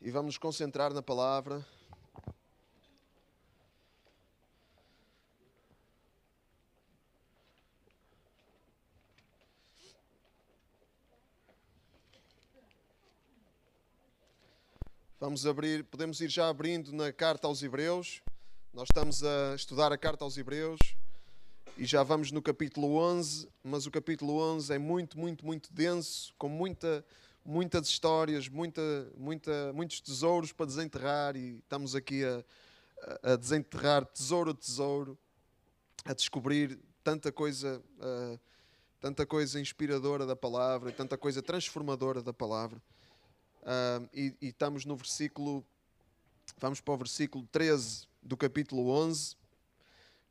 e vamos nos concentrar na palavra. Vamos abrir, podemos ir já abrindo na carta aos Hebreus. Nós estamos a estudar a carta aos Hebreus e já vamos no capítulo 11, mas o capítulo 11 é muito, muito, muito denso, com muita, muitas histórias, muita, muita, muitos tesouros para desenterrar e estamos aqui a, a desenterrar tesouro a tesouro, a descobrir tanta coisa, uh, tanta coisa inspiradora da palavra, tanta coisa transformadora da palavra. Uh, e, e estamos no versículo, vamos para o versículo 13 do capítulo 11.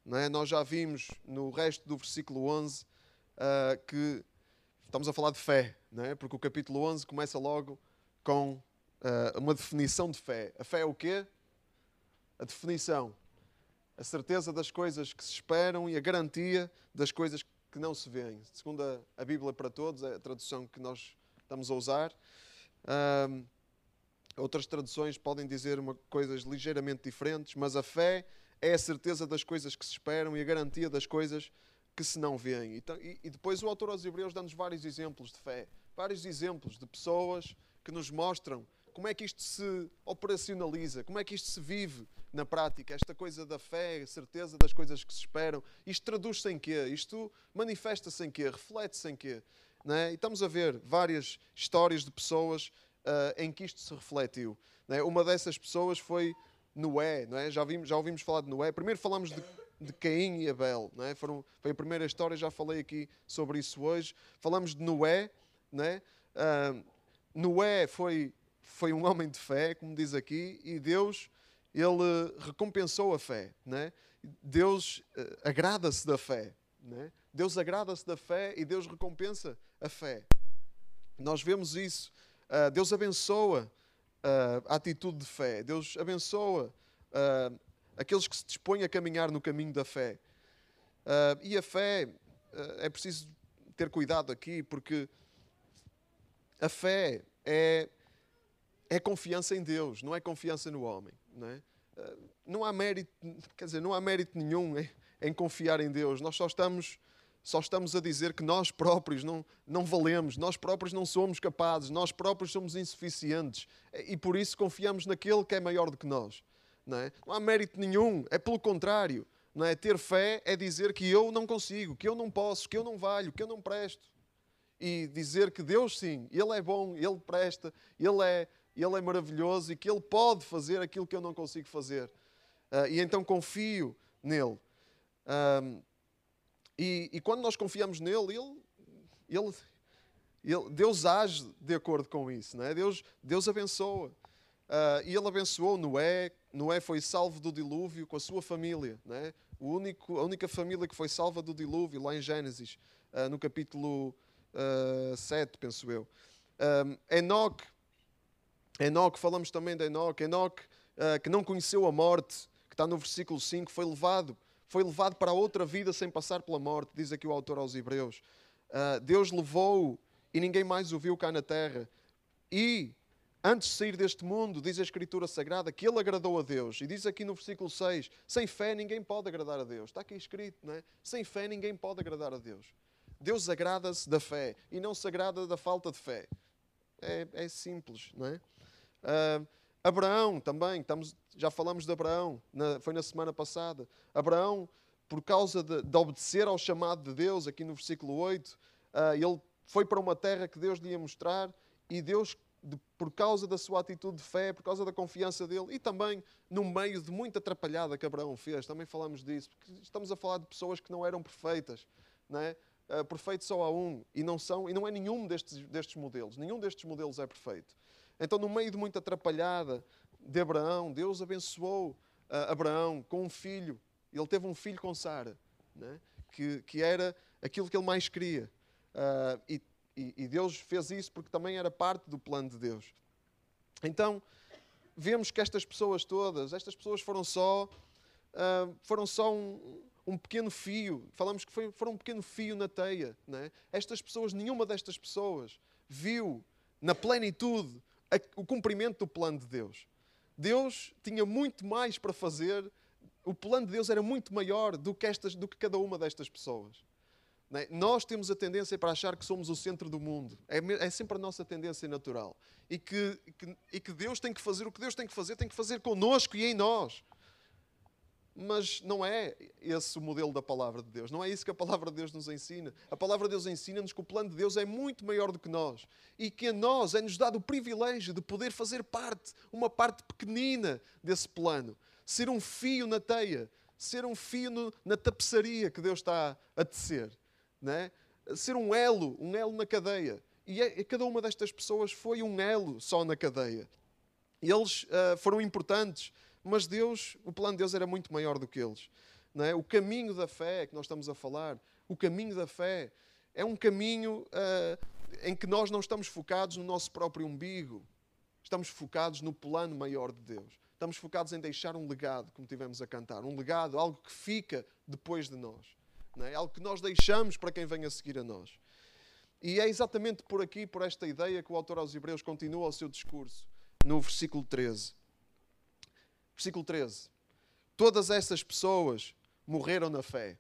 Não é? Nós já vimos no resto do versículo 11 uh, que estamos a falar de fé, não é? porque o capítulo 11 começa logo com uh, uma definição de fé. A fé é o quê? A definição. A certeza das coisas que se esperam e a garantia das coisas que não se veem. Segundo a, a Bíblia para Todos, é a tradução que nós estamos a usar. Outras traduções podem dizer uma, coisas ligeiramente diferentes, mas a fé é a certeza das coisas que se esperam e a garantia das coisas que se não veem. E, e depois o autor aos Hebreus dá-nos vários exemplos de fé, vários exemplos de pessoas que nos mostram como é que isto se operacionaliza, como é que isto se vive na prática, esta coisa da fé, certeza das coisas que se esperam. Isto traduz-se em quê? Isto manifesta-se em quê? Reflete-se em quê? É? E estamos a ver várias histórias de pessoas uh, em que isto se refletiu. É? Uma dessas pessoas foi Noé. É? já, vimos, já ouvimos falar de Noé. Primeiro falamos de, de Caim e Abel. Não é? Foram, foi a primeira história, já falei aqui sobre isso hoje. Falamos de Noé. Não é? Uh, Noé foi, foi um homem de fé, como diz aqui, e Deus ele recompensou a fé. Não é? Deus uh, agrada-se da fé. Não é? Deus agrada-se da fé e Deus recompensa a fé. Nós vemos isso. Uh, Deus abençoa uh, a atitude de fé. Deus abençoa uh, aqueles que se dispõem a caminhar no caminho da fé. e a fé, é preciso ter cuidado aqui, porque a fé é, é confiança em Deus, não é confiança no homem. Não, é? não há mérito, quer dizer, não há mérito nenhum em, em confiar em Deus. Nós só estamos só estamos a dizer que nós próprios não, não valemos, nós próprios não somos capazes, nós próprios somos insuficientes e por isso confiamos naquele que é maior do que nós. Não, é? não há mérito nenhum, é pelo contrário. Não é? Ter fé é dizer que eu não consigo, que eu não posso, que eu não valho, que eu não presto. E dizer que Deus, sim, Ele é bom, Ele presta, Ele é, Ele é maravilhoso e que Ele pode fazer aquilo que eu não consigo fazer. Uh, e então confio nele. Um, e, e, quando nós confiamos nele, ele, ele, ele, Deus age de acordo com isso. Não é? Deus, Deus abençoa. Uh, e ele abençoou Noé. Noé foi salvo do dilúvio com a sua família. Não é? o único, a única família que foi salva do dilúvio, lá em Gênesis, uh, no capítulo uh, 7, penso eu. Um, Enoque, Enoque, falamos também de Enoque. Enoque, uh, que não conheceu a morte, que está no versículo 5, foi levado foi levado para outra vida sem passar pela morte, diz aqui o autor aos Hebreus. Deus levou-o e ninguém mais o viu cá na terra. E, antes de sair deste mundo, diz a Escritura Sagrada que ele agradou a Deus. E diz aqui no versículo 6: sem fé ninguém pode agradar a Deus. Está aqui escrito, não é? Sem fé ninguém pode agradar a Deus. Deus agrada-se da fé e não se agrada da falta de fé. É, é simples, não é? Uh, Abraão também, estamos, já falamos de Abraão, na, foi na semana passada. Abraão, por causa de, de, obedecer ao chamado de Deus, aqui no versículo 8, uh, ah, ele foi para uma terra que Deus lhe ia mostrar e Deus, de, por causa da sua atitude de fé, por causa da confiança dele e também no meio de muita atrapalhada que Abraão fez, também falamos disso, porque estamos a falar de pessoas que não eram perfeitas, não é? Uh, perfeito só há um e não são e não é nenhum destes, destes modelos, nenhum destes modelos é perfeito. Então, no meio de muita atrapalhada de Abraão, Deus abençoou uh, Abraão com um filho. Ele teve um filho com Sara, né? que, que era aquilo que ele mais queria. Uh, e, e, Deus fez isso porque também era parte do plano de Deus. Então, vemos que estas pessoas todas, estas pessoas foram só, uh, foram só um, um pequeno fio. Falamos que foi, foram um pequeno fio na teia. Né? Estas pessoas, nenhuma destas pessoas viu na plenitude o cumprimento do plano de Deus. Deus tinha muito mais para fazer, o plano de Deus era muito maior do que, estas, do que cada uma destas pessoas. É? Nós temos a tendência para achar que somos o centro do mundo. É, é sempre a nossa tendência natural. E que, que, e que Deus tem que fazer o que Deus tem que fazer, tem que fazer connosco e em nós. Mas não é esse o modelo da palavra de Deus. Não é isso que a palavra de Deus nos ensina. A palavra de Deus ensina-nos que o plano de Deus é muito maior do que nós. E que a nós é-nos dado o privilégio de poder fazer parte, uma parte pequenina desse plano. Ser um fio na teia. Ser um fio no, na tapeçaria que Deus está a tecer né? ser um elo, um elo na cadeia. E é, cada uma destas pessoas foi um elo só na cadeia. E eles uh, foram importantes, mas Deus, o plano de Deus era muito maior do que eles. É? O caminho da fé que nós estamos a falar, o caminho da fé, é um caminho uh, em que nós não estamos focados no nosso próprio umbigo, estamos focados no plano maior de Deus. Estamos focados em deixar um legado, como tivemos a cantar, um legado, algo que fica depois de nós não é? algo que nós deixamos para quem vem a seguir a nós. E é exatamente por aqui, por esta ideia, que o autor aos Hebreus continua o seu discurso, no versículo 13. Versículo 13. Todas essas pessoas morreram na fé,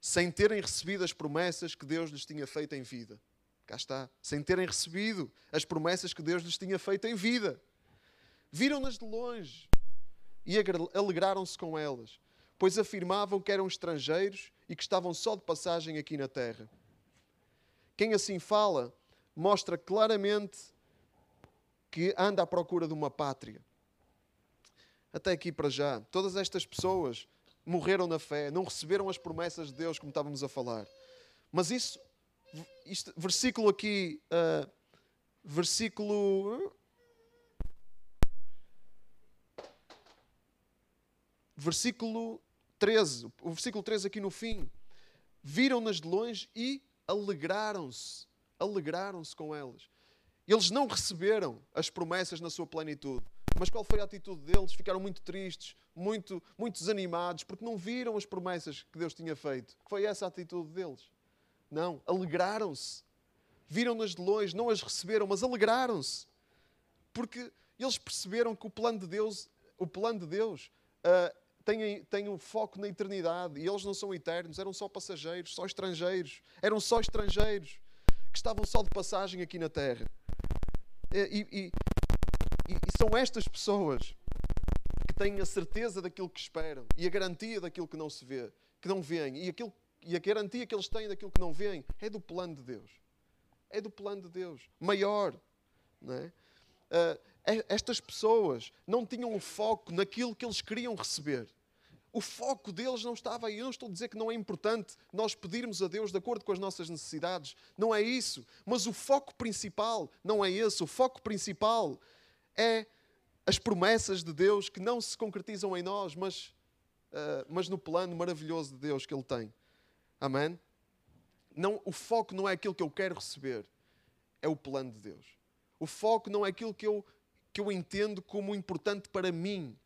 sem terem recebido as promessas que Deus lhes tinha feito em vida. Cá está. Sem terem recebido as promessas que Deus lhes tinha feito em vida. Viram-nas de longe e alegraram-se com elas pois afirmavam que eram estrangeiros e que estavam só de passagem aqui na terra. Quem assim fala mostra claramente que anda à procura de uma pátria. Até aqui para já, todas estas pessoas morreram na fé, não receberam as promessas de Deus, como estávamos a falar. Mas isso, isto, versículo aqui, uh, versículo versículo 13, o versículo 13 aqui no fim. Viram-nas de longe e alegraram-se. Alegraram-se com elas. Eles não receberam as promessas na sua plenitude. Mas qual foi a atitude deles? Ficaram muito tristes, muito, muito desanimados, porque não viram as promessas que Deus tinha feito. Foi essa a atitude deles. Não, alegraram-se. Viram-nas de longe, não as receberam, mas alegraram-se. Porque eles perceberam que o plano de Deus, o plano de Deus, uh, têm, têm um foco na eternidade e eles não são eternos, eram só passageiros, só estrangeiros, eram só estrangeiros que estavam só de passagem aqui na terra. E, e, e, e são estas pessoas que têm a certeza daquilo que esperam e a garantia daquilo que não se vê, que não veem, e, aquilo, e a garantia que eles têm daquilo que não veem é do plano de Deus. É do plano de Deus, maior. Não é? Uh, estas pessoas não tinham o foco naquilo que eles queriam receber. O foco deles não estava aí. Eu não estou a dizer que não é importante nós pedirmos a Deus de acordo com as nossas necessidades. Não é isso. Mas o foco principal não é esse. O foco principal é as promessas de Deus que não se concretizam em nós, mas, uh, mas no plano maravilhoso de Deus que Ele tem. Amém? Não, o foco não é aquilo que eu quero receber, é o plano de Deus. O foco não é aquilo que eu, que eu entendo como importante para mim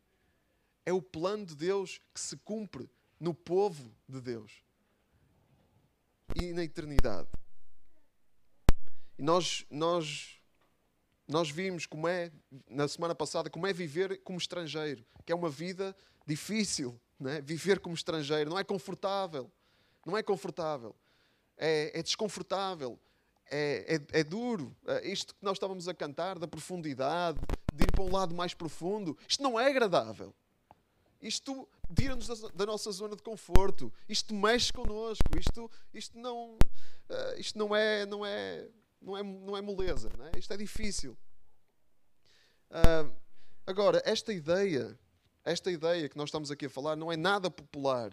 é o plano de Deus que se cumpre no povo de Deus e na eternidade. E nós, nós, nós vimos como é, na semana passada, como é viver como estrangeiro, que é uma vida difícil, é? viver como estrangeiro, não é confortável, não é confortável, é, é desconfortável, é, é, é, duro. É, isto que nós estávamos a cantar, da profundidade, de ir para um lado mais profundo, isto não é agradável. Isto tira-nos da, nossa zona de conforto. Isto mexe connosco. Isto, isto, não, uh, isto não, é, não, é, não, é, não é moleza. Não é? Isto é difícil. Uh, agora, esta ideia, esta ideia que nós estamos aqui a falar, não é nada popular.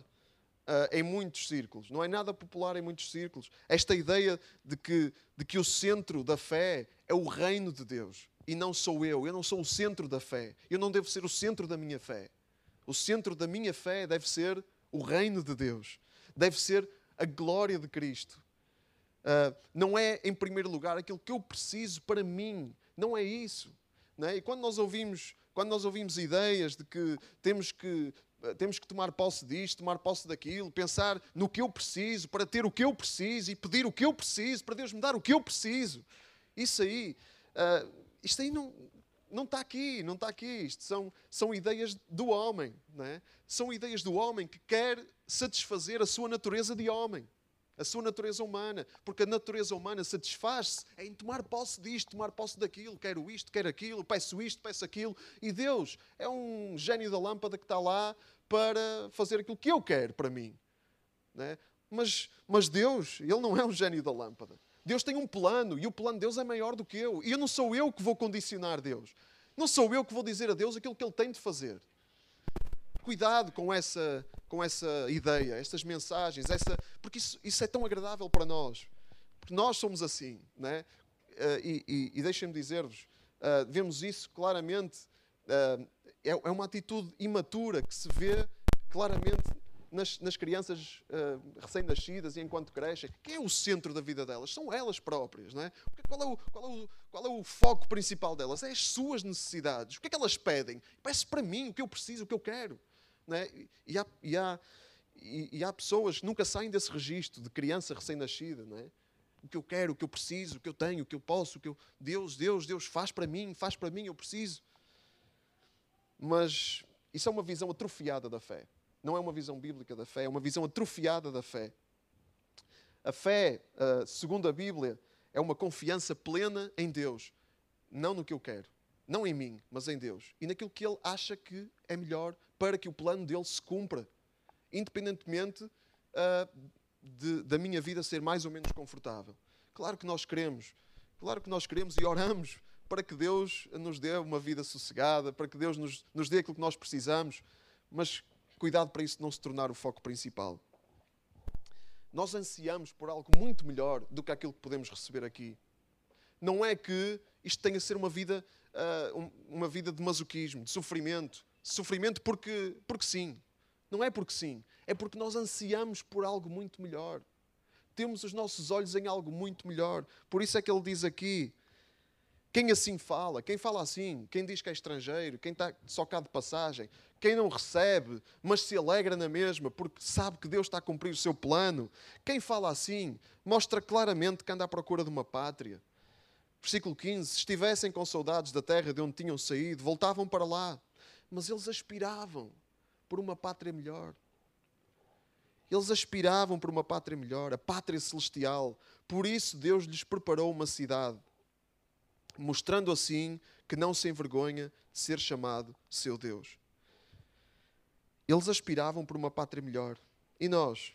Uh, em muitos círculos. Não é nada popular em muitos círculos. Esta ideia de que, de que o centro da fé é o reino de Deus e não sou eu. Eu não sou o centro da fé. Eu não devo ser o centro da minha fé. O centro da minha fé deve ser o reino de Deus, deve ser a glória de Cristo. Uh, não é, em primeiro lugar, aquilo que eu preciso para mim. Não é isso. Não é? E quando nós ouvimos, quando nós ouvimos ideias de que temos que ah, temos que tomar posse disto, tomar posse daquilo, pensar no que eu preciso para ter o que eu preciso e pedir o que eu preciso para Deus me dar o que eu preciso. Isso aí, uh, isto aí não, não está aqui, não está aqui. Isto são, são ideias do homem. Não é? São ideias do homem que quer satisfazer a sua natureza de homem, a sua natureza humana. Porque a natureza humana satisfaz-se em tomar posse disto, tomar posse daquilo. Quero isto, quero aquilo, peço isto, peço aquilo. E Deus é um gênio da lâmpada que está lá para fazer aquilo que eu quero para mim. Não é? mas, mas Deus, Ele não é um gênio da lâmpada. Deus tem um plano e o plano de Deus é maior do que eu. E eu não sou eu que vou condicionar Deus. Não sou eu que vou dizer a Deus aquilo que Ele tem de fazer. Cuidado com essa, com essa ideia, estas mensagens, essa, porque isso, isso é tão agradável para nós. Porque nós somos assim. Né? Uh, e, e, e deixem-me dizer-vos, uh, vemos isso claramente. Uh, é, é uma atitude imatura que se vê claramente nas, nas crianças uh, recém-nascidas e enquanto crescem, quem é o centro da vida delas? São elas próprias, não é? Qual é, o, qual, é o, qual é o foco principal delas? É as suas necessidades. O que é que elas pedem? Peço para mim o que eu preciso, o que eu quero. Não é? e, há, e, há, e, e há pessoas que nunca saem desse registro de criança recém-nascida, não é? o que eu quero, o que eu preciso, o que eu tenho, o que eu posso, o que eu... Deus, Deus, Deus, faz para mim, faz para mim, eu preciso. Mas isso é uma visão atrofiada da fé. Não é uma visão bíblica da fé, é uma visão atrofiada da fé. A fé, uh, segundo a Bíblia, é uma confiança plena em Deus, não no que eu quero, não em mim, mas em Deus e naquilo que Ele acha que é melhor para que o plano dele se cumpra, independentemente uh, de, da minha vida ser mais ou menos confortável. Claro que nós queremos, claro que nós queremos e oramos para que Deus nos dê uma vida sossegada, para que Deus nos, nos dê aquilo que nós precisamos, mas Cuidado para isso não se tornar o foco principal. Nós ansiamos por algo muito melhor do que aquilo que podemos receber aqui. Não é que isto tenha a ser uma vida, uh, uma vida de masoquismo, de sofrimento. Sofrimento porque, porque sim. Não é porque sim. É porque nós ansiamos por algo muito melhor. Temos os nossos olhos em algo muito melhor. Por isso é que ele diz aqui: quem assim fala, quem fala assim, quem diz que é estrangeiro, quem está só cá de passagem, quem não recebe, mas se alegra na mesma, porque sabe que Deus está a cumprir o seu plano. Quem fala assim, mostra claramente que anda à procura de uma pátria. Versículo 15: Se estivessem com saudades da terra de onde tinham saído, voltavam para lá, mas eles aspiravam por uma pátria melhor. Eles aspiravam por uma pátria melhor, a pátria celestial. Por isso Deus lhes preparou uma cidade mostrando assim que não se envergonha de ser chamado seu Deus. Eles aspiravam por uma pátria melhor. E nós?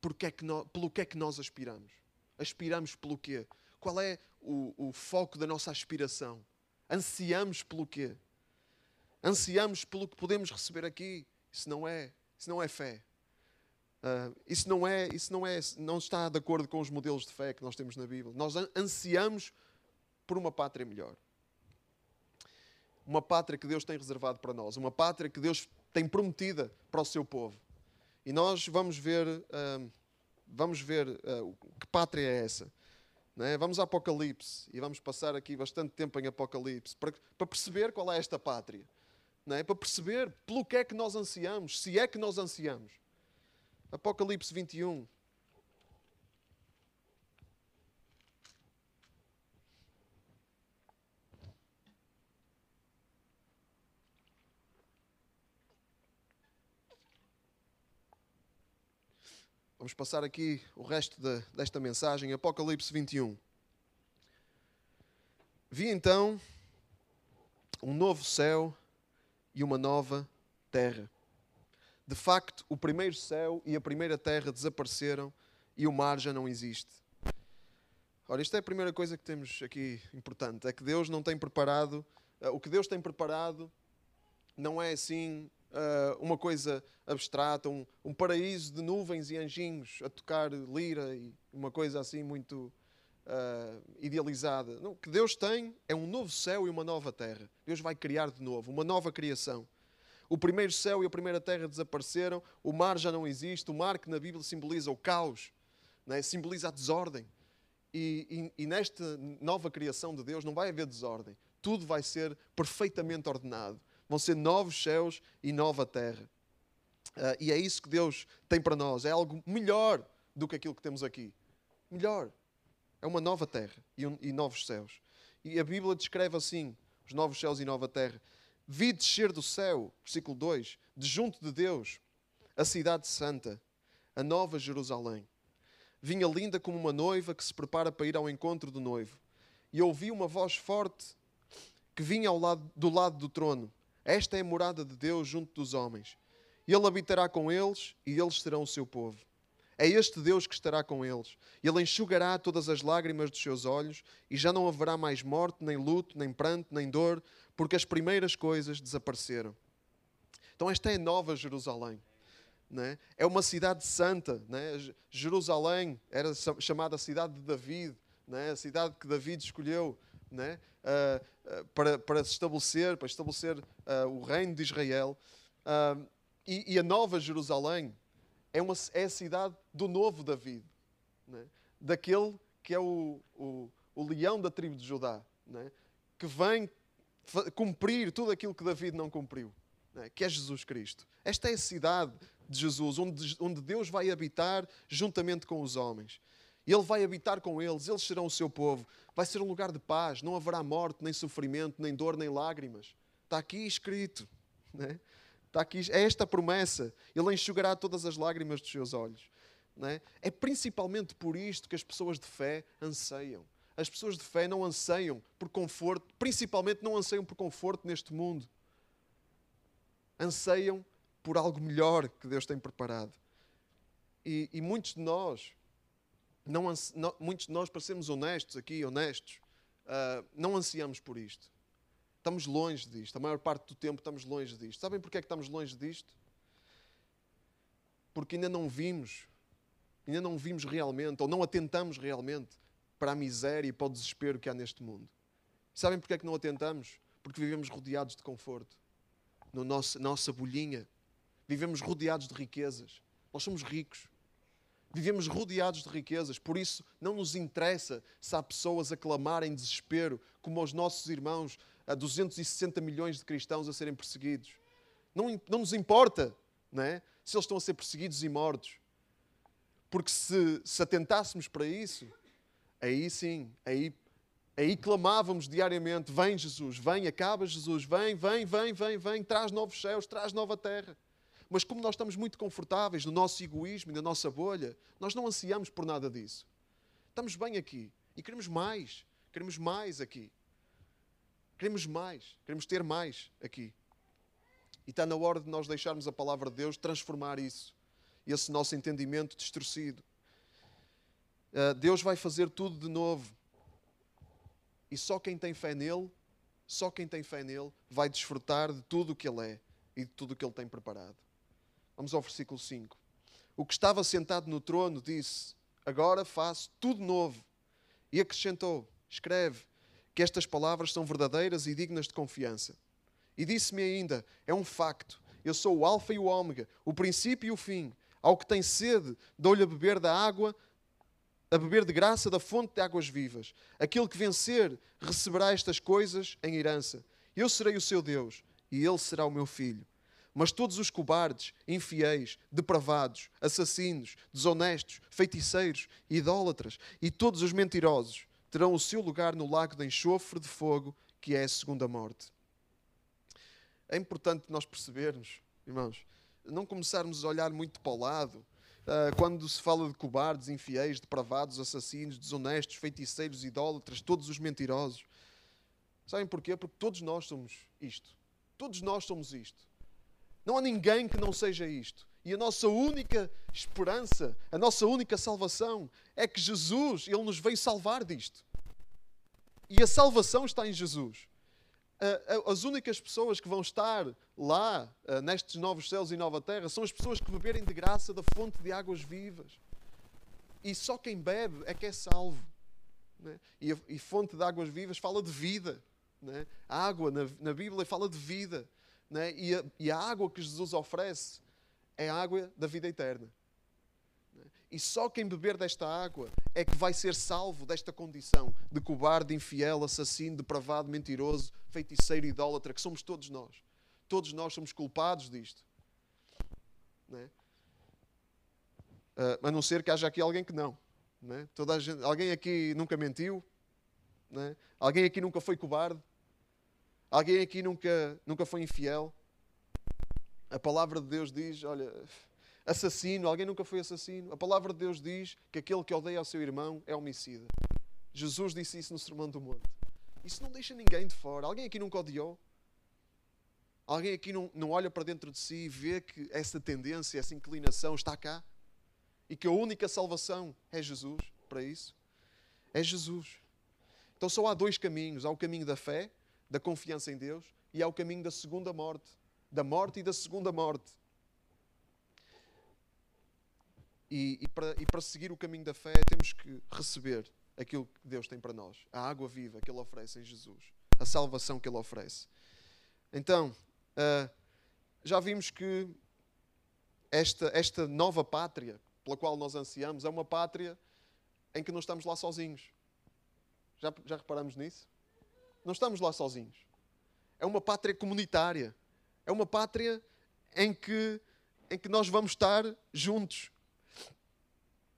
Porque é que nós pelo que é que nós aspiramos? Aspiramos pelo quê? Qual é o, o foco da nossa aspiração? Ansiamos pelo quê? Ansiamos pelo que podemos receber aqui. Isso não é, isso não é fé. Uh, isso não é, isso não é, não está de acordo com os modelos de fé que nós temos na Bíblia. Nós ansiamos por uma pátria melhor. Uma pátria que Deus tem reservado para nós, uma pátria que Deus tem prometida para o seu povo. E nós vamos ver, uh, vamos ver uh, que pátria é essa. É? Vamos a Apocalipse e vamos passar aqui bastante tempo em Apocalipse para, para perceber qual é esta pátria. É? Para perceber pelo que é que nós ansiamos, se é que nós ansiamos. Apocalipse 21. Vamos passar aqui o resto de, desta mensagem, Apocalipse 21. Vi então um novo céu e uma nova terra de facto, o primeiro céu e a primeira terra desapareceram e o mar já não existe. Ora, isto é a primeira coisa que temos aqui importante: é que Deus não tem preparado, uh, o que Deus tem preparado não é assim uh, uma coisa abstrata, um, um, paraíso de nuvens e anjinhos a tocar lira e uma coisa assim muito uh, idealizada. Não, o que Deus tem é um novo céu e uma nova terra. Deus vai criar de novo, uma nova criação. O primeiro céu e a primeira terra desapareceram, o mar já não existe, o mar que na Bíblia simboliza o caos, é? simboliza a desordem. E, e, e nesta nova criação de Deus não vai haver desordem, tudo vai ser perfeitamente ordenado. Vão ser novos céus e nova terra. Uh, e é isso que Deus tem para nós. É algo melhor do que aquilo que temos aqui. Melhor. É uma nova terra e, um, e novos céus. E a Bíblia descreve assim os novos céus e nova terra. Vi descer do céu, versículo 2, de junto de Deus, a cidade santa, a nova Jerusalém. Vinha linda como uma noiva que se prepara para ir ao encontro do noivo. E ouvi uma voz forte que vinha lado, do lado do trono. Esta é a morada de Deus junto dos homens. Ele habitará com eles e eles serão o seu povo. É este Deus que estará com eles. Ele enxugará todas as lágrimas dos seus olhos e já não haverá mais morte, nem luto, nem pranto, nem dor, porque as primeiras coisas desapareceram. Então, esta é a nova Jerusalém. É? é uma cidade santa. É? Jerusalém era chamada cidade de David, é? a cidade que David escolheu uh, uh, para, para se estabelecer, para estabelecer uh, o reino de Israel. E, e, a nova Jerusalém é, uma, é a cidade do novo David, daquele que é o, o, o, leão da tribo de Judá, que vem cumprir tudo aquilo que David não cumpriu, né? que é Jesus Cristo. Esta é a cidade de Jesus, onde, onde Deus vai habitar juntamente com os homens. Ele vai habitar com eles, eles serão o seu povo. Vai ser um lugar de paz, não haverá morte, nem sofrimento, nem dor, nem lágrimas. Está aqui escrito. Né? Está aqui, é esta promessa. Ele enxugará todas as lágrimas dos seus olhos. É? é principalmente por isto que as pessoas de fé anseiam. As pessoas de fé não anseiam por conforto, principalmente não anseiam por conforto neste mundo. Anseiam por algo melhor que Deus tem preparado. E, e muitos de nós, não, não, muitos de nós, para sermos honestos aqui, honestos, uh, não ansiamos por isto. Estamos longe disto. A maior parte do tempo estamos longe disto. Sabem porquê é que estamos longe disto? Porque ainda não vimos, ainda não vimos realmente, ou não atentamos realmente para a miséria e para o desespero que há neste mundo. Sabem porquê é que não atentamos? Porque vivemos rodeados de conforto. Na nossa, nossa bolhinha. Vivemos rodeados de riquezas. Nós somos ricos. Vivemos rodeados de riquezas, por isso não nos interessa se há pessoas a clamar em desespero, como os nossos irmãos a 260 milhões de cristãos a serem perseguidos. Não, não nos importa não é? se eles estão a ser perseguidos e mortos. Porque se, se atentássemos para isso, aí sim, aí, aí clamávamos diariamente: Vem Jesus, vem, acaba Jesus, vem, vem, vem, vem, vem, traz novos céus, traz nova terra. Mas como nós estamos muito confortáveis no nosso egoísmo e na nossa bolha, nós não ansiamos por nada disso. Estamos bem aqui e queremos mais, queremos mais aqui. Queremos mais, queremos ter mais aqui. E está na hora de nós deixarmos a palavra de Deus transformar isso, esse nosso entendimento distorcido. Uh, Deus vai fazer tudo de novo. E só quem tem fé nele, só quem tem fé nele, vai desfrutar de tudo o que ele é e de tudo o que ele tem preparado. Vamos ao versículo 5. O que estava sentado no trono disse: Agora faço tudo novo. E acrescentou: Escreve que estas palavras são verdadeiras e dignas de confiança. E disse-me ainda: É um facto. Eu sou o Alfa e o Ômega, o princípio e o fim. Ao que tem sede, dou-lhe a beber da água, a beber de graça da fonte de águas vivas. Aquele que vencer receberá estas coisas em herança. Eu serei o seu Deus e ele será o meu filho. Mas todos os cobardes, infiéis, depravados, assassinos, desonestos, feiticeiros, idólatras e todos os mentirosos terão o seu lugar no lago de enxofre de fogo, que é a segunda morte. É importante nós percebermos, irmãos, não começarmos a olhar muito para o lado, quando se fala de cobardes, infiéis, depravados, assassinos, desonestos, feiticeiros, idólatras, todos os mentirosos. Sabem porquê? Porque todos nós somos isto. Todos nós somos isto. Não há ninguém que não seja isto. E a nossa única esperança, a nossa única salvação é que Jesus, Ele nos veio salvar disto. E a salvação está em Jesus. As únicas pessoas que vão estar lá, nestes novos céus e nova terra, são as pessoas que beberem de graça da fonte de águas vivas. E só quem bebe é que é salvo. Né? E, a, e fonte de águas vivas fala de vida. Né? A água na, na Bíblia fala de vida. Né? E, a, e a água que Jesus oferece é a água da vida eterna. E só quem beber desta água é que vai ser salvo desta condição de cobarde, infiel, assassino, depravado, mentiroso, feiticeiro, idólatra, que somos todos nós. Todos nós somos culpados disto. Não é? uh, a não ser que haja aqui alguém que não. Não é? Toda gente, alguém aqui nunca mentiu? Não é? Alguém aqui nunca foi cobarde? Alguém aqui nunca, nunca foi infiel? A palavra de Deus diz: olha, assassino, alguém nunca foi assassino. A palavra de Deus diz que aquele que odeia o seu irmão é homicida. Jesus disse isso no Sermão do Monte. Isso não deixa ninguém de fora. Alguém aqui nunca odiou? Alguém aqui não, não olha para dentro de si e vê que essa tendência, essa inclinação está cá? E que a única salvação é Jesus para isso? É Jesus. Então só há dois caminhos: há o caminho da fé, da confiança em Deus, e há o caminho da segunda morte, da morte e da segunda morte. E, e, para, e para seguir o caminho da fé, temos que receber aquilo que Deus tem para nós, a água viva que Ele oferece em Jesus, a salvação que Ele oferece. Então, uh, já vimos que esta, esta nova pátria pela qual nós ansiamos é uma pátria em que não estamos lá sozinhos. Já, já reparamos nisso? Não estamos lá sozinhos. É uma pátria comunitária. É uma pátria em que, em que nós vamos estar juntos.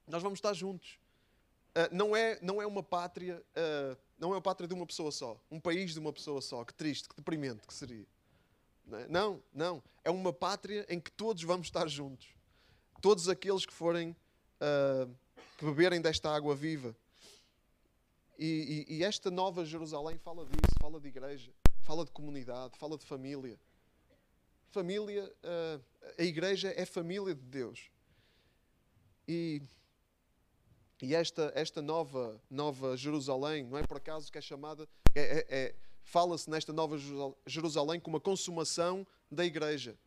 Nós vamos estar juntos. Uh, não, é, não é uma pátria, uh, não é uma pátria de uma pessoa só, um país de uma pessoa só. Que triste, que deprimente que seria. Não, é? não. É uma pátria em que todos vamos estar juntos. Todos aqueles que forem, uh, que beberem desta água viva. E, e, e esta nova Jerusalém fala disso, fala de igreja, fala de comunidade, fala de família. Família, a igreja é família de Deus. E e esta, esta nova, nova Jerusalém, não é por acaso que é chamada, é, é, é, fala-se nesta nova Jerusalém como a consumação da igreja.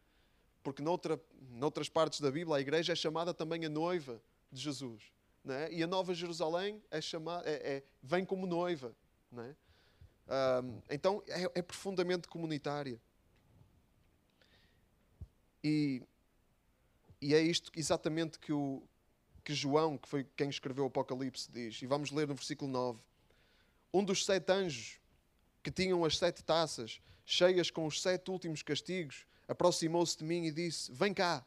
Porque noutra, noutras partes da Bíblia a igreja é chamada também a noiva de Jesus. É? E a nova Jerusalém é chamada, é, é vem como noiva. Um, então é, é profundamente comunitária. E, e é isto exatamente que o, que João, que foi quem escreveu o Apocalipse, diz. E vamos ler no versículo 9. Um dos sete anjos que tinham as sete taças cheias com os sete últimos castigos aproximou-se de mim e disse: Vem cá,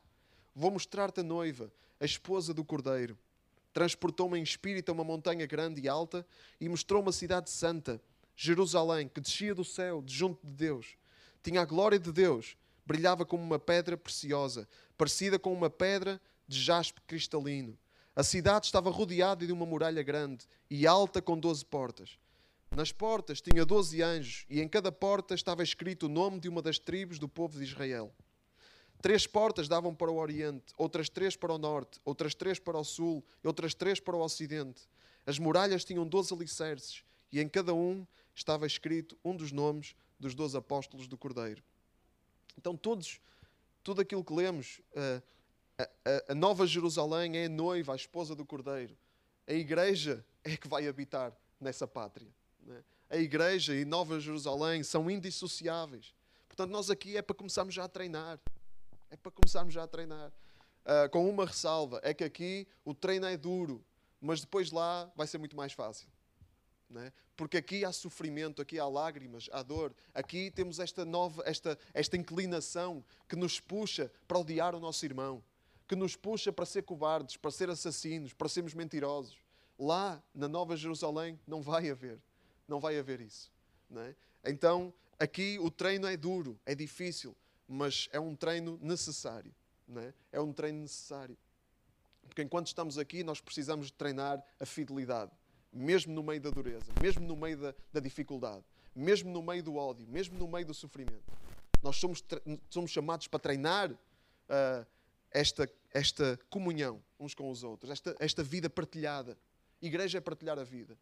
vou mostrar-te a noiva, a esposa do cordeiro. Transportou-me em espírito a uma montanha grande e alta e mostrou-me a cidade santa, Jerusalém, que descia do céu, de junto de Deus. Tinha a glória de Deus, brilhava como uma pedra preciosa, parecida com uma pedra de jaspe cristalino. A cidade estava rodeada de uma muralha grande e alta com doze portas. Nas portas tinha doze anjos, e em cada porta estava escrito o nome de uma das tribos do povo de Israel. Três portas davam para o oriente, outras três para o norte, outras três para o sul, e outras três para o ocidente. As muralhas tinham doze alicerces, e em cada um estava escrito um dos nomes dos doze apóstolos do Cordeiro. Então, todos, tudo aquilo que lemos. Uh, a, a, Nova Jerusalém é a noiva, a esposa do Cordeiro. A igreja é que vai habitar nessa pátria. Né? A igreja e Nova Jerusalém são indissociáveis. Portanto, nós aqui é para começarmos já a treinar. É para começarmos já a treinar. Uh, com uma ressalva: é que aqui o treino é duro, mas depois lá vai ser muito mais fácil. Né? Porque aqui há sofrimento, aqui há lágrimas, há dor. Aqui temos esta nova, esta, esta inclinação que nos puxa para odiar o nosso irmão que nos puxa para ser cobardes, para ser assassinos, para sermos mentirosos. Lá, na Nova Jerusalém, não vai haver. Não vai haver isso. É? Então, aqui o treino é duro, é difícil, mas é um treino necessário. É? é um treino necessário. Porque enquanto estamos aqui, nós precisamos de treinar a fidelidade, mesmo no meio da dureza, mesmo no meio da, da dificuldade, mesmo no meio do ódio, mesmo no meio do sofrimento. Nós somos, somos chamados para treinar uh, esta, esta comunhão uns com os outros, esta, esta vida partilhada. Igreja é partilhar a vida.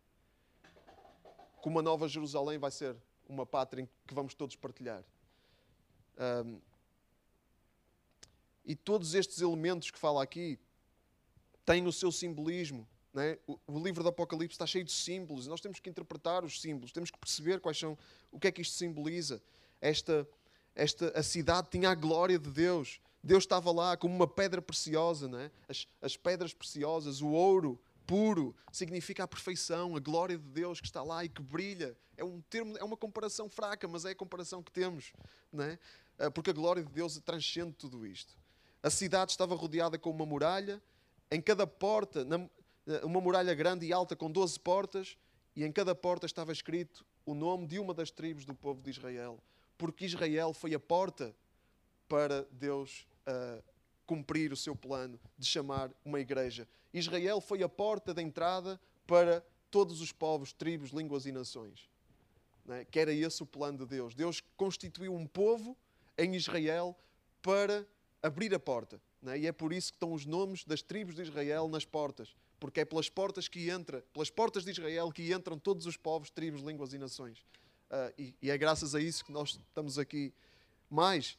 Como a Nova Jerusalém vai ser uma pátria em que vamos todos partilhar. Um, e todos estes elementos que fala aqui têm o seu simbolismo. É? O, o, livro do Apocalipse está cheio de símbolos. Nós temos que interpretar os símbolos, temos que perceber quais são, o que é que isto simboliza. Esta, esta, a cidade tinha a glória de Deus. Deus estava lá como uma pedra preciosa, é? as, as pedras preciosas, o ouro puro, significa a perfeição, a glória de Deus que está lá e que brilha. É um termo, é uma comparação fraca, mas é a comparação que temos, é? Ah, porque a glória de Deus transcende tudo isto. A cidade estava rodeada com uma muralha, em cada porta, na, eh, uma muralha grande e alta com 12 portas, e em cada porta estava escrito o nome de uma das tribos do povo de Israel, porque Israel foi a porta para Deus uh, cumprir o seu plano de chamar uma igreja. Israel foi a porta de entrada para todos os povos, tribos, línguas e nações. É? Que era esse o plano de Deus. Deus constituiu um povo em Israel para abrir a porta. É? E é por isso que estão os nomes das tribos de Israel nas portas. Porque é pelas portas que entra, pelas portas de Israel que entram todos os povos, tribos, línguas e nações. Uh, e, e, é graças a isso que nós estamos aqui. Mas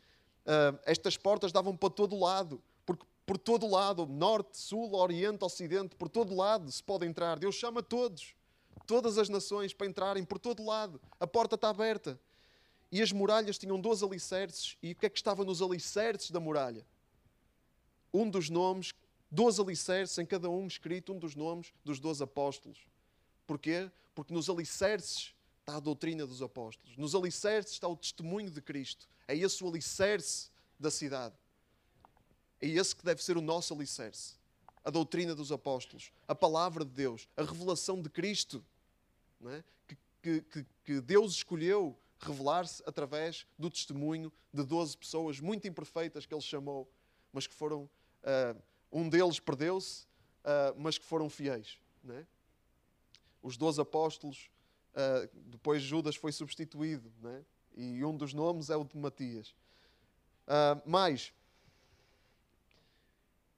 uh, estas portas davam para todo lado, porque por todo lado, norte, sul, oriente, ocidente, por todo lado se pode entrar. Deus chama todos, todas as nações para entrarem por todo lado. A porta está aberta. E as muralhas tinham 12 alicerces. E o que é que estava nos alicerces da muralha? Um dos nomes, 12 alicerces, em cada um escrito um dos nomes dos 12 apóstolos. Porquê? Porque nos alicerces está a doutrina dos apóstolos. Nos alicerces está o testemunho de Cristo. É esse o alicerce da cidade. É esse que deve ser o nosso alicerce. A doutrina dos apóstolos, a palavra de Deus, a revelação de Cristo, é? que, que, que Deus escolheu revelar-se através do testemunho de 12 pessoas muito imperfeitas que Ele chamou, mas que foram. Uh, um deles perdeu-se, uh, mas que foram fiéis. É? Os 12 apóstolos Uh, depois Judas foi substituído, né? e um dos nomes é o de Matias. Uh, mas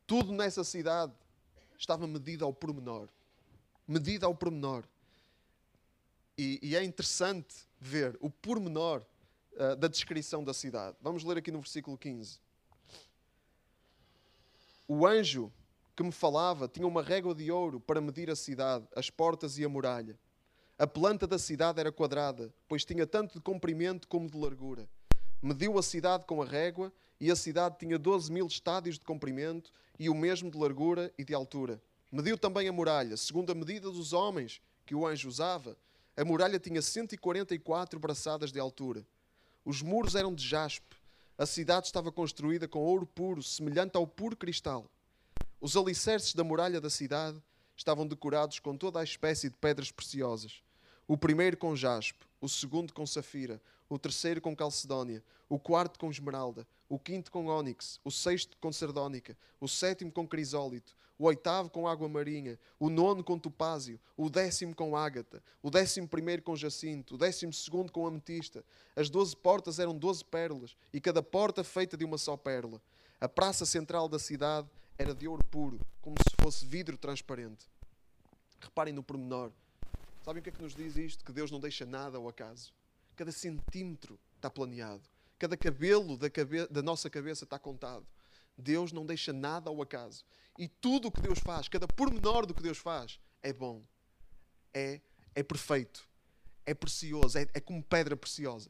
tudo nessa cidade estava medido ao pormenor. Medido ao pormenor. E, e é interessante ver o pormenor uh, da descrição da cidade. Vamos ler aqui no versículo 15. O anjo que me falava tinha uma régua de ouro para medir a cidade, as portas e a muralha. A planta da cidade era quadrada, pois tinha tanto de comprimento como de largura. Mediu a cidade com a régua, e a cidade tinha 12 mil estádios de comprimento e o mesmo de largura e de altura. Mediu também a muralha, segundo a medida dos homens que o anjo usava. A muralha tinha 144 braçadas de altura. Os muros eram de jaspe. A cidade estava construída com ouro puro, semelhante ao puro cristal. Os alicerces da muralha da cidade estavam decorados com toda a espécie de pedras preciosas o primeiro com jaspe, o segundo com safira, o terceiro com calcedónia, o quarto com esmeralda, o quinto com ónix, o sexto com sardónica, o sétimo com crisólito, o oitavo com água marinha, o nono com topázio, o décimo com ágata, o décimo primeiro com jacinto, o décimo segundo com ametista. As doze portas eram doze pérolas, e cada porta feita de uma só pérola. A praça central da cidade era de ouro puro, como se fosse vidro transparente. Reparem no pormenor. Sabem o que é que nos diz isto? Que Deus não deixa nada ao acaso. Cada centímetro está planeado. Cada cabelo da, cabe da nossa cabeça está contado. Deus não deixa nada ao acaso. E tudo o que Deus faz, cada pormenor do que Deus faz, é bom. É, é perfeito. É precioso. É, é como pedra preciosa.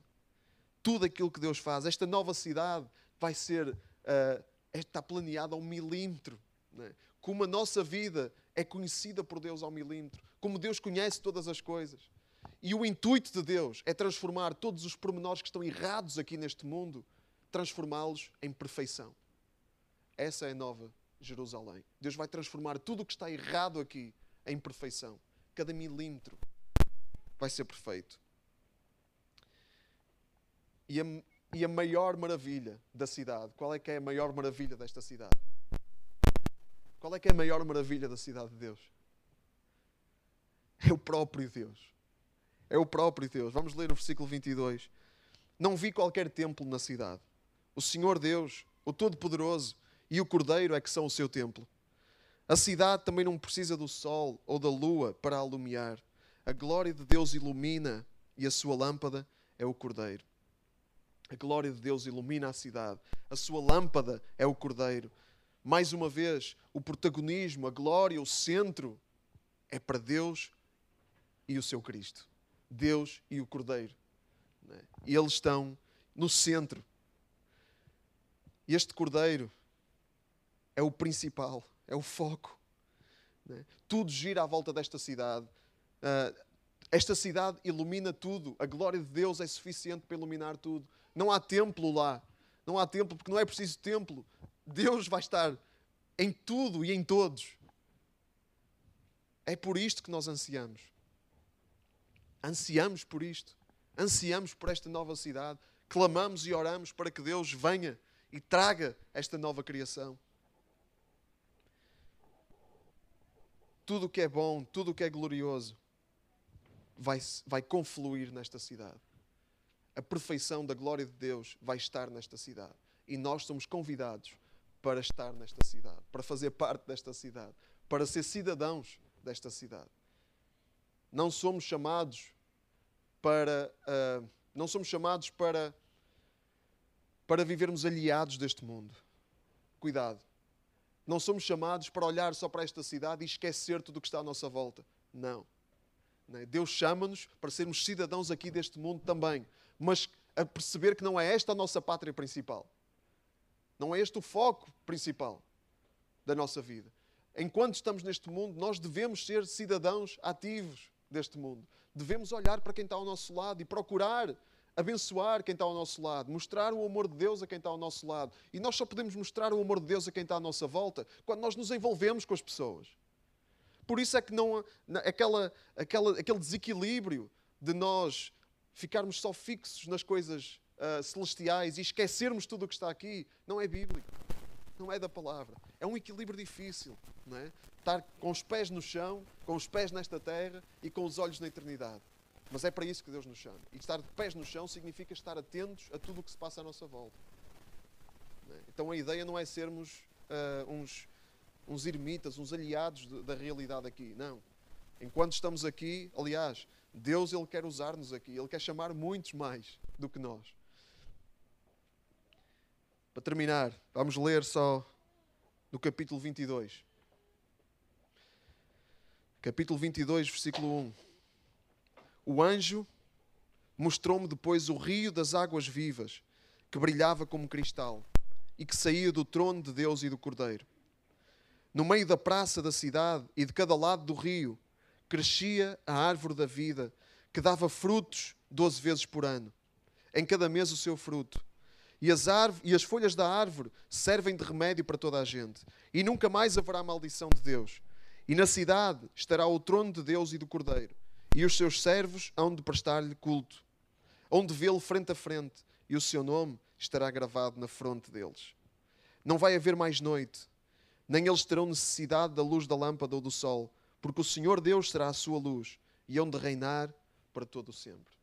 Tudo aquilo que Deus faz. Esta nova cidade vai ser. Uh, está planeada ao milímetro. Né? Como a nossa vida é conhecida por Deus ao milímetro como Deus conhece todas as coisas. E o intuito de Deus é transformar todos os pormenores que estão errados aqui neste mundo, transformá-los em perfeição. Essa é a nova Jerusalém. Deus vai transformar tudo o que está errado aqui em perfeição. Cada milímetro vai ser perfeito. E a, e a maior maravilha da cidade, qual é que é a maior maravilha desta cidade? Qual é que é a maior maravilha da cidade de Deus? É o próprio Deus. É o próprio Deus. Vamos ler o versículo 22. Não vi qualquer templo na cidade. O Senhor Deus, o Todo-Poderoso e o Cordeiro é que são o seu templo. A cidade também não precisa do sol ou da lua para alumiar. A glória de Deus ilumina e a sua lâmpada é o Cordeiro. A glória de Deus ilumina a cidade. A sua lâmpada é o Cordeiro. Mais uma vez, o protagonismo, a glória, o centro é para Deus e o seu Cristo. Deus e o Cordeiro. É? E eles estão no centro. Este Cordeiro é o principal, é o foco. É? Tudo gira à volta desta cidade. Uh, esta cidade ilumina tudo. A glória de Deus é suficiente para iluminar tudo. Não há templo lá. Não há templo porque não é preciso templo. Deus vai estar em tudo e em todos. É por isto que nós ansiamos. Ansiamos por isto. Ansiamos por esta nova cidade. Clamamos e oramos para que Deus venha e traga esta nova criação. Tudo o que é bom, tudo o que é glorioso, vai, vai confluir nesta cidade. A perfeição da glória de Deus vai estar nesta cidade. E nós somos convidados para estar nesta cidade, para fazer parte desta cidade, para ser cidadãos desta cidade. Não somos chamados para. Uh, não somos chamados para. para vivermos aliados deste mundo. Cuidado. Não somos chamados para olhar só para esta cidade e esquecer tudo o que está à nossa volta. Não. É? Deus chama-nos para sermos cidadãos aqui deste mundo também, mas a perceber que não é esta a nossa pátria principal. Não é este o foco principal da nossa vida. Enquanto estamos neste mundo, nós devemos ser cidadãos ativos deste mundo. Devemos olhar para quem está ao nosso lado e procurar abençoar quem está ao nosso lado, mostrar o amor de Deus a quem está ao nosso lado. E nós só podemos mostrar o amor de Deus a quem está à nossa volta quando nós nos envolvemos com as pessoas. Por isso é que não aquela, aquela, aquele desequilíbrio de nós ficarmos só fixos nas coisas uh, celestiais e esquecermos tudo o que está aqui, não é bíblico. Não é da palavra. É um equilíbrio difícil. Não é? Estar com os pés no chão, com os pés nesta terra e com os olhos na eternidade. Mas é para isso que Deus nos chama. E estar de pés no chão significa estar atentos a tudo o que se passa à nossa volta. É? Então a ideia não é sermos uh, uns uns ermitas, uns aliados de, da realidade aqui. Não. Enquanto estamos aqui, aliás, Deus ele quer usar-nos aqui, ele quer chamar muitos mais do que nós. Para terminar, vamos ler só no capítulo 22. Capítulo 22, versículo 1. O anjo mostrou-me depois o rio das águas vivas, que brilhava como cristal e que saía do trono de Deus e do Cordeiro no meio da praça da cidade e de cada lado do rio, crescia a árvore da vida, que dava frutos doze vezes por ano, em cada mês o seu fruto. E as, e as folhas da árvore servem de remédio para toda a gente. E nunca mais haverá maldição de Deus. E na cidade estará o trono de Deus e do Cordeiro. E os seus servos hão de prestar-lhe culto. Hão de vê-lo frente a frente. E o seu nome estará gravado na fronte deles. Não vai haver mais noite nem eles terão necessidade da luz da lâmpada ou do sol, porque o Senhor Deus será a sua luz e hão de reinar para todo o sempre.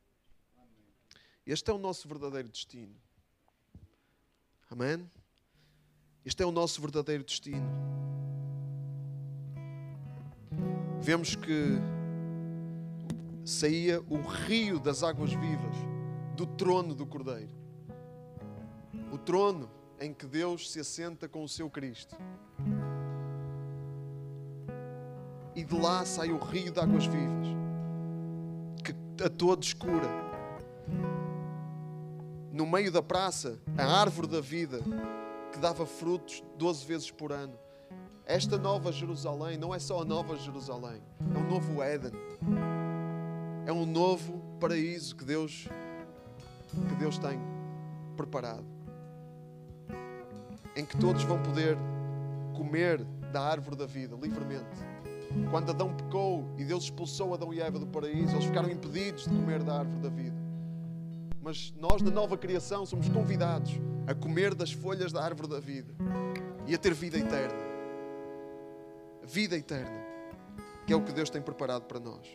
Este é o nosso verdadeiro destino. Amém? Este é o nosso verdadeiro destino. Vemos que saía o rio das águas vivas do trono do Cordeiro. O trono em que Deus se assenta com o seu Cristo. E de lá sai o rio de águas vivas, que a todos cura. No meio da praça, a árvore da vida, que dava frutos 12 vezes por ano. Esta nova Jerusalém não é só a nova Jerusalém, é um novo Éden. É um novo paraíso que Deus que Deus tem preparado em que todos vão poder comer da árvore da vida livremente. Quando Adão pecou e Deus expulsou Adão e Eva do paraíso, eles ficaram impedidos de comer da árvore da vida. Mas nós, da nova criação, somos convidados a comer das folhas da árvore da vida e a ter vida eterna. Vida eterna, que é o que Deus tem preparado para nós.